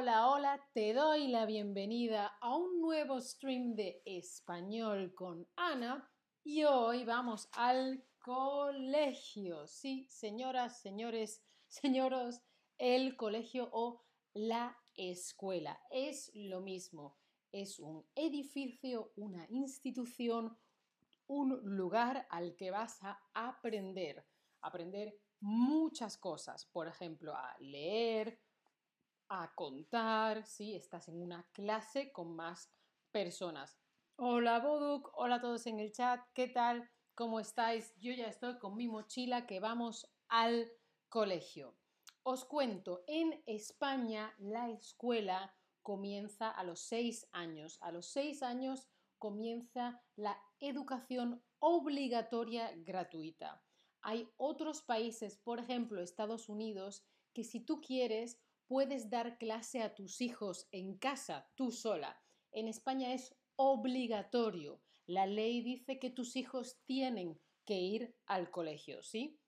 Hola, hola, te doy la bienvenida a un nuevo stream de español con Ana y hoy vamos al colegio. Sí, señoras, señores, señoros, el colegio o la escuela es lo mismo. Es un edificio, una institución, un lugar al que vas a aprender. Aprender muchas cosas, por ejemplo, a leer, a contar, si estás en una clase con más personas. Hola Boduk, hola a todos en el chat, ¿qué tal? ¿Cómo estáis? Yo ya estoy con mi mochila que vamos al colegio. Os cuento, en España la escuela comienza a los seis años. A los seis años comienza la educación obligatoria gratuita. Hay otros países, por ejemplo Estados Unidos, que si tú quieres puedes dar clase a tus hijos en casa, tú sola. En España es obligatorio. La ley dice que tus hijos tienen que ir al colegio, ¿sí?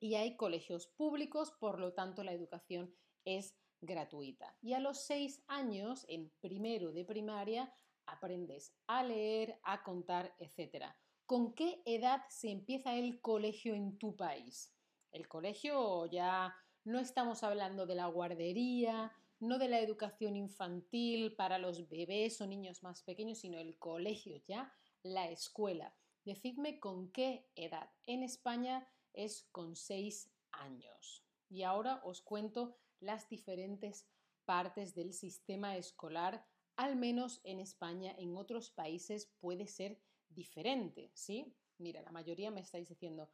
Y hay colegios públicos, por lo tanto la educación es gratuita. Y a los seis años, en primero de primaria, aprendes a leer, a contar, etc. ¿Con qué edad se empieza el colegio en tu país? El colegio ya no estamos hablando de la guardería, no de la educación infantil para los bebés o niños más pequeños, sino el colegio ya, la escuela. Decidme con qué edad. En España es con seis años. Y ahora os cuento las diferentes partes del sistema escolar, al menos en España, en otros países puede ser diferente, ¿sí? Mira, la mayoría me estáis diciendo,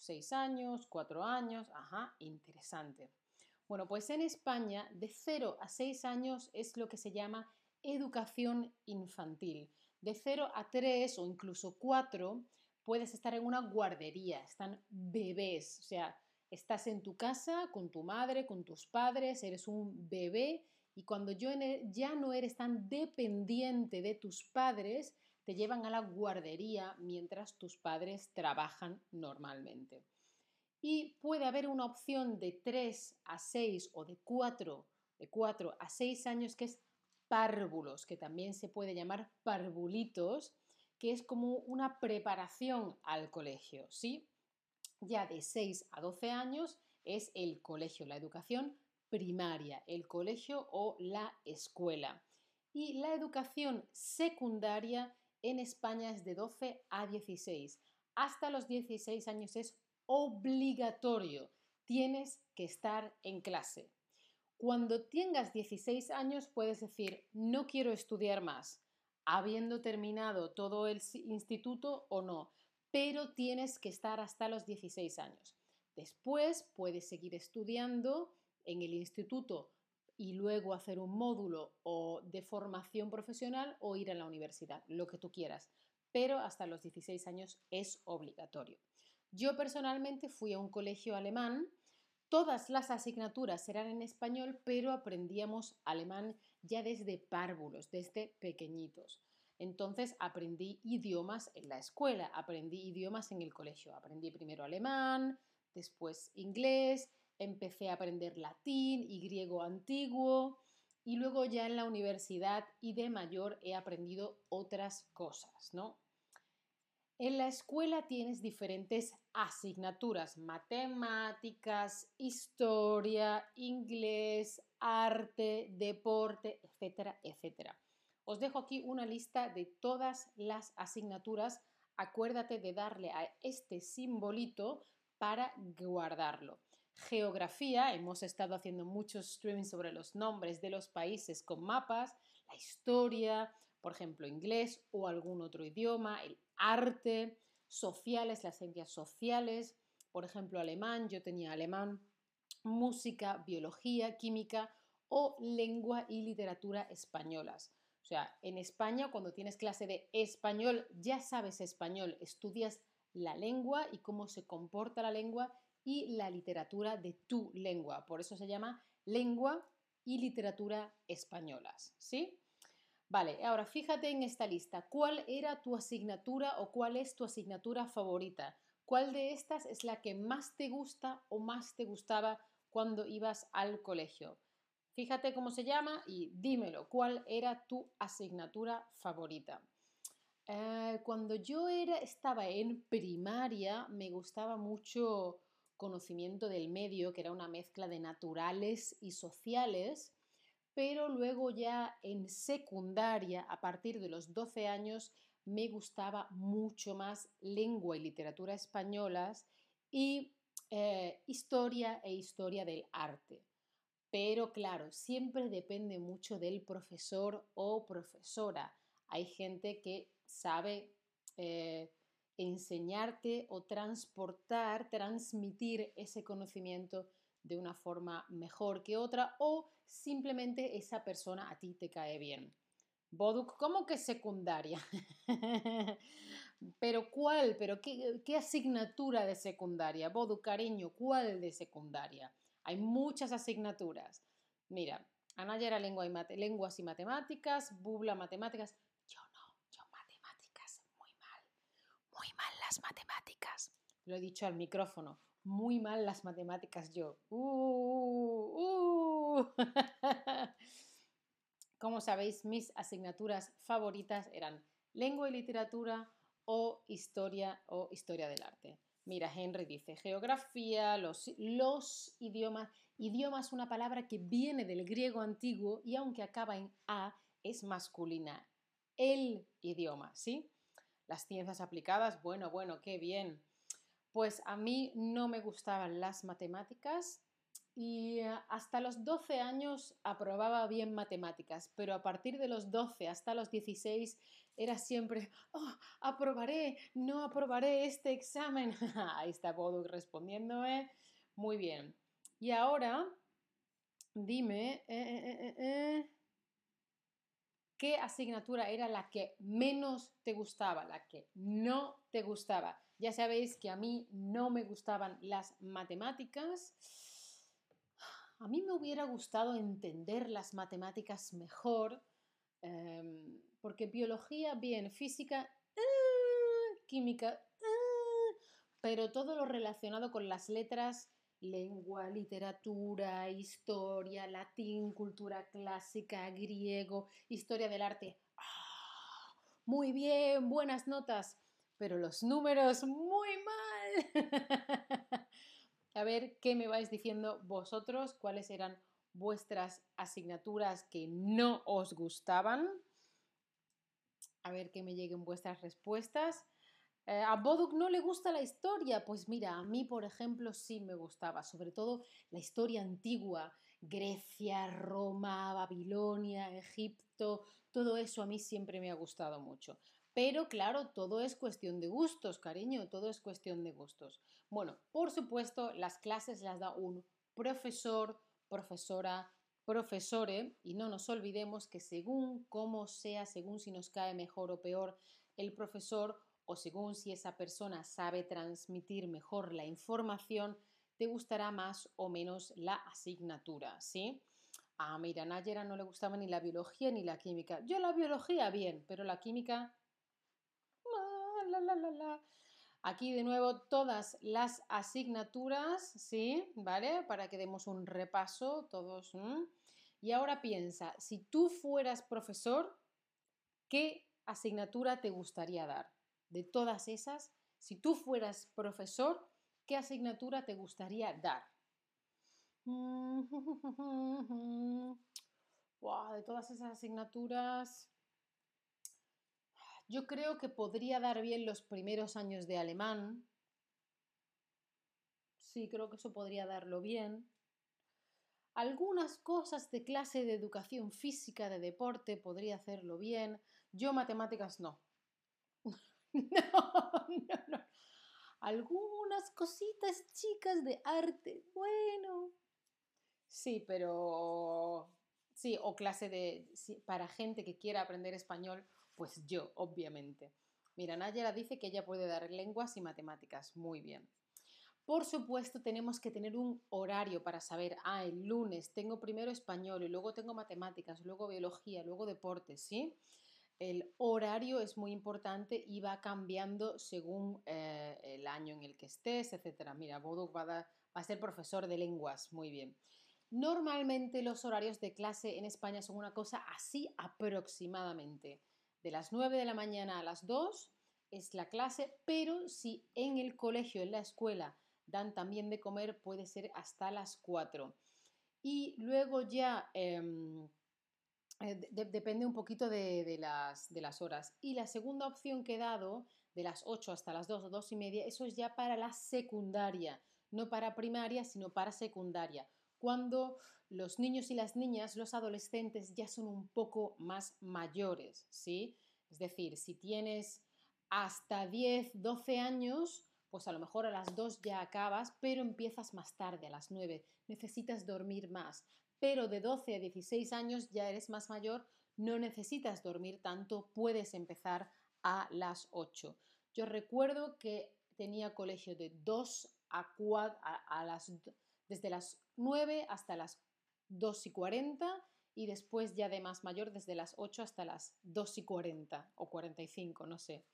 seis años, cuatro años, ajá, interesante. Bueno, pues en España de 0 a 6 años es lo que se llama educación infantil. De 0 a 3 o incluso 4 puedes estar en una guardería, están bebés, o sea, estás en tu casa con tu madre, con tus padres, eres un bebé y cuando ya no eres tan dependiente de tus padres, te llevan a la guardería mientras tus padres trabajan normalmente. Y puede haber una opción de 3 a 6 o de 4, de 4 a 6 años que es párvulos, que también se puede llamar parvulitos, que es como una preparación al colegio, ¿sí? Ya de 6 a 12 años es el colegio, la educación primaria, el colegio o la escuela. Y la educación secundaria en España es de 12 a 16. Hasta los 16 años es obligatorio. Tienes que estar en clase. Cuando tengas 16 años puedes decir, no quiero estudiar más, habiendo terminado todo el instituto o no, pero tienes que estar hasta los 16 años. Después puedes seguir estudiando en el instituto y luego hacer un módulo o de formación profesional o ir a la universidad, lo que tú quieras, pero hasta los 16 años es obligatorio. Yo personalmente fui a un colegio alemán, todas las asignaturas eran en español, pero aprendíamos alemán ya desde párvulos, desde pequeñitos. Entonces aprendí idiomas en la escuela, aprendí idiomas en el colegio, aprendí primero alemán, después inglés, empecé a aprender latín y griego antiguo y luego ya en la universidad y de mayor he aprendido otras cosas, ¿no? En la escuela tienes diferentes asignaturas, matemáticas, historia, inglés, arte, deporte, etcétera, etcétera. Os dejo aquí una lista de todas las asignaturas. Acuérdate de darle a este simbolito para guardarlo geografía, hemos estado haciendo muchos streaming sobre los nombres de los países con mapas, la historia, por ejemplo, inglés o algún otro idioma, el arte, sociales, las ciencias sociales, por ejemplo, alemán, yo tenía alemán, música, biología, química o lengua y literatura españolas. O sea, en España, cuando tienes clase de español, ya sabes español, estudias la lengua y cómo se comporta la lengua y la literatura de tu lengua. Por eso se llama lengua y literatura españolas, ¿sí? Vale, ahora fíjate en esta lista. ¿Cuál era tu asignatura o cuál es tu asignatura favorita? ¿Cuál de estas es la que más te gusta o más te gustaba cuando ibas al colegio? Fíjate cómo se llama y dímelo, ¿cuál era tu asignatura favorita? Eh, cuando yo era, estaba en primaria, me gustaba mucho conocimiento del medio, que era una mezcla de naturales y sociales, pero luego ya en secundaria, a partir de los 12 años, me gustaba mucho más lengua y literatura españolas y eh, historia e historia del arte. Pero claro, siempre depende mucho del profesor o profesora. Hay gente que sabe eh, enseñarte o transportar, transmitir ese conocimiento de una forma mejor que otra o simplemente esa persona a ti te cae bien. Boduk, ¿cómo que secundaria? ¿Pero cuál? ¿Pero qué, asignatura de secundaria? Boduk, cariño, ¿cuál de secundaria? Hay muchas asignaturas. Mira, Anaya era lengua lenguas y matemáticas, Bubla matemáticas. Yo no, yo matemáticas, muy mal. Muy mal las matemáticas. Lo he dicho al micrófono. Muy mal las matemáticas yo. Uh, uh. Como sabéis, mis asignaturas favoritas eran lengua y literatura o historia o historia del arte. Mira, Henry dice, geografía, los, los idiomas. Idioma es una palabra que viene del griego antiguo y aunque acaba en A, es masculina. El idioma, ¿sí? Las ciencias aplicadas, bueno, bueno, qué bien. Pues a mí no me gustaban las matemáticas, y eh, hasta los 12 años aprobaba bien matemáticas, pero a partir de los 12 hasta los 16 era siempre, oh, aprobaré, no aprobaré este examen. Ahí está Boduk respondiéndome. Muy bien. Y ahora, dime, eh, eh, ¿qué asignatura era la que menos te gustaba, la que no te gustaba? Ya sabéis que a mí no me gustaban las matemáticas. A mí me hubiera gustado entender las matemáticas mejor, em, porque biología, bien, física, eh, química, eh, pero todo lo relacionado con las letras, lengua, literatura, historia, latín, cultura clásica, griego, historia del arte. ¡ah! muy bien, buenas notas, pero los números muy mal. a ver qué me vais diciendo vosotros, cuáles eran vuestras asignaturas que no os gustaban. A ver que me lleguen vuestras respuestas. Eh, a Boduk no le gusta la historia. Pues mira, a mí, por ejemplo, sí me gustaba, sobre todo la historia antigua, Grecia, Roma, Babilonia, Egipto, todo eso a mí siempre me ha gustado mucho. Pero claro, todo es cuestión de gustos, cariño, todo es cuestión de gustos. Bueno, por supuesto, las clases las da un profesor, profesora, profesore, y no nos olvidemos que según cómo sea, según si nos cae mejor o peor el profesor, o según si esa persona sabe transmitir mejor la información, te gustará más o menos la asignatura, ¿sí? A mira, Nayera no le gustaba ni la biología ni la química. Yo la biología bien, pero la química Aquí de nuevo todas las asignaturas, ¿sí? ¿Vale? Para que demos un repaso todos. Y ahora piensa, si tú fueras profesor, ¿qué asignatura te gustaría dar? De todas esas, si tú fueras profesor, ¿qué asignatura te gustaría dar? de todas esas asignaturas, yo creo que podría dar bien los primeros años de alemán. Sí, creo que eso podría darlo bien. Algunas cosas de clase de educación física, de deporte, podría hacerlo bien. Yo matemáticas no. no, no, no. Algunas cositas chicas de arte. Bueno. Sí, pero... Sí, o clase de... para gente que quiera aprender español pues yo, obviamente. Mira, Nayera dice que ella puede dar lenguas y matemáticas. Muy bien. Por supuesto, tenemos que tener un horario para saber, ah, el lunes tengo primero español y luego tengo matemáticas, luego biología, luego deportes, ¿sí? El horario es muy importante y va cambiando según eh, el año en el que estés, etc. Mira, va, va a ser profesor de lenguas, muy bien. Normalmente los horarios de clase en España son una cosa así aproximadamente. De las 9 de la mañana a las 2 es la clase, pero si en el colegio, en la escuela, dan también de comer, puede ser hasta las 4. Y luego ya em, eh, depende un poquito de, las, horas. Y la segunda opción que he dado, de las 8 hasta las 2 o 2 y media, eso es ya para la secundaria, no para primaria, sino para secundaria cuando los niños y las niñas, los adolescentes ya son un poco más mayores, ¿sí? Es decir, si tienes hasta 10, 12 años, pues a lo mejor a las 2 ya acabas, pero empiezas más tarde, a las 9, necesitas dormir más. Pero de 12 a 16 años ya eres más mayor, no necesitas dormir tanto, puedes empezar a las 8. Yo recuerdo que tenía colegio de 2 a 4, a, las, desde las 9 hasta las 2 y 40 y después ya de más mayor desde las 8 hasta las 2 y 40 o 45, no sé.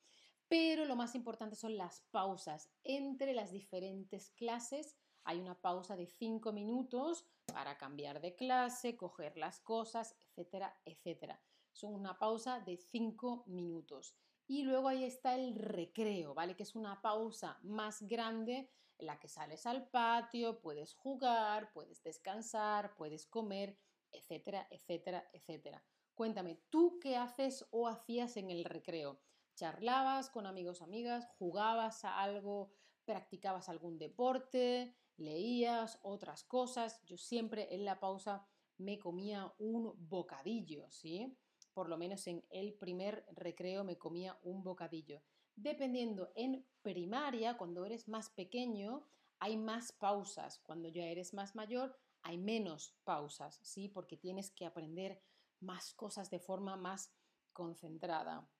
Pero lo más importante son las pausas. Entre las diferentes clases hay una pausa de 5 minutos para cambiar de clase, coger las cosas, etcétera, etcétera. Son una pausa de 5 minutos. Y luego ahí está el recreo, ¿vale? Que es una pausa más grande en la que sales al patio, puedes jugar, puedes descansar, puedes comer, etcétera, etcétera, etcétera. Cuéntame, ¿tú qué haces o hacías en el recreo? ¿Charlabas con amigos, amigas? ¿Jugabas a algo? ¿Practicabas algún deporte? ¿Leías otras cosas? Yo siempre en la pausa me comía un bocadillo, ¿sí? Por lo menos en el primer recreo me comía un bocadillo. Dependiendo en primaria, cuando eres más pequeño, hay más pausas. Cuando ya eres más mayor, hay menos pausas, ¿sí? Porque tienes que aprender más cosas de forma más concentrada.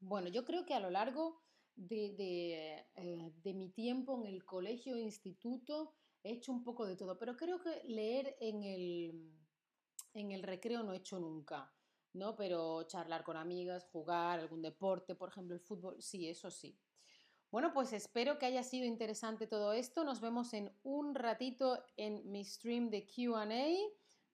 Bueno, yo creo que a lo largo de, eh, mi tiempo en el colegio instituto he hecho un poco de todo, pero creo que leer en el, en el recreo no he hecho nunca. ¿no? Pero charlar con amigas, jugar, algún deporte, por ejemplo, el fútbol, sí, eso sí. Bueno, pues espero que haya sido interesante todo esto. Nos vemos en un ratito en mi stream de QA,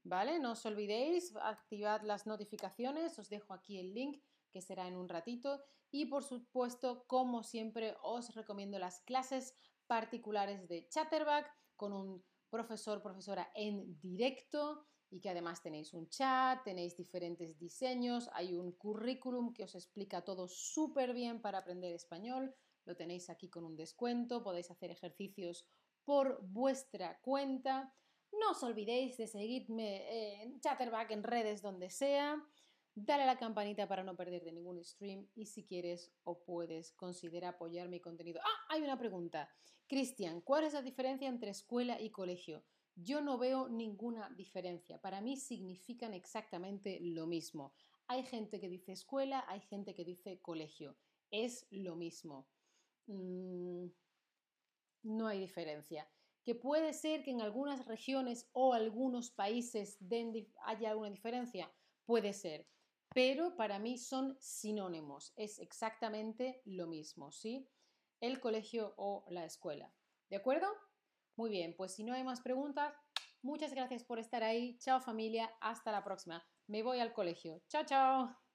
¿vale? No os olvidéis, activad las notificaciones, os dejo aquí el link que será en un ratito. Y por supuesto, como siempre, os recomiendo las clases particulares de Chatterback con un profesor, profesora en directo y que además tenéis un chat, tenéis diferentes diseños, hay un currículum que os explica todo súper bien para aprender español, lo tenéis aquí con un descuento, podéis hacer ejercicios por vuestra cuenta. No os olvidéis de seguirme en Chatterback, en redes, donde sea. Dale a la campanita para no perderte ningún stream y si quieres o puedes, considera apoyar mi contenido. Ah, hay una pregunta. Cristian, ¿cuál es la diferencia entre escuela y colegio? Yo no veo ninguna diferencia. Para mí significan exactamente lo mismo. Hay gente que dice escuela, hay gente que dice colegio. Es lo mismo. Mm, no hay diferencia. Que puede ser que en algunas regiones o algunos países haya alguna diferencia, puede ser. Pero para mí son sinónimos. Es exactamente lo mismo, ¿sí? El colegio o la escuela. ¿De acuerdo? Muy bien, pues si no hay más preguntas, muchas gracias por estar ahí. Chao familia, hasta la próxima. Me voy al colegio. Chao, chao.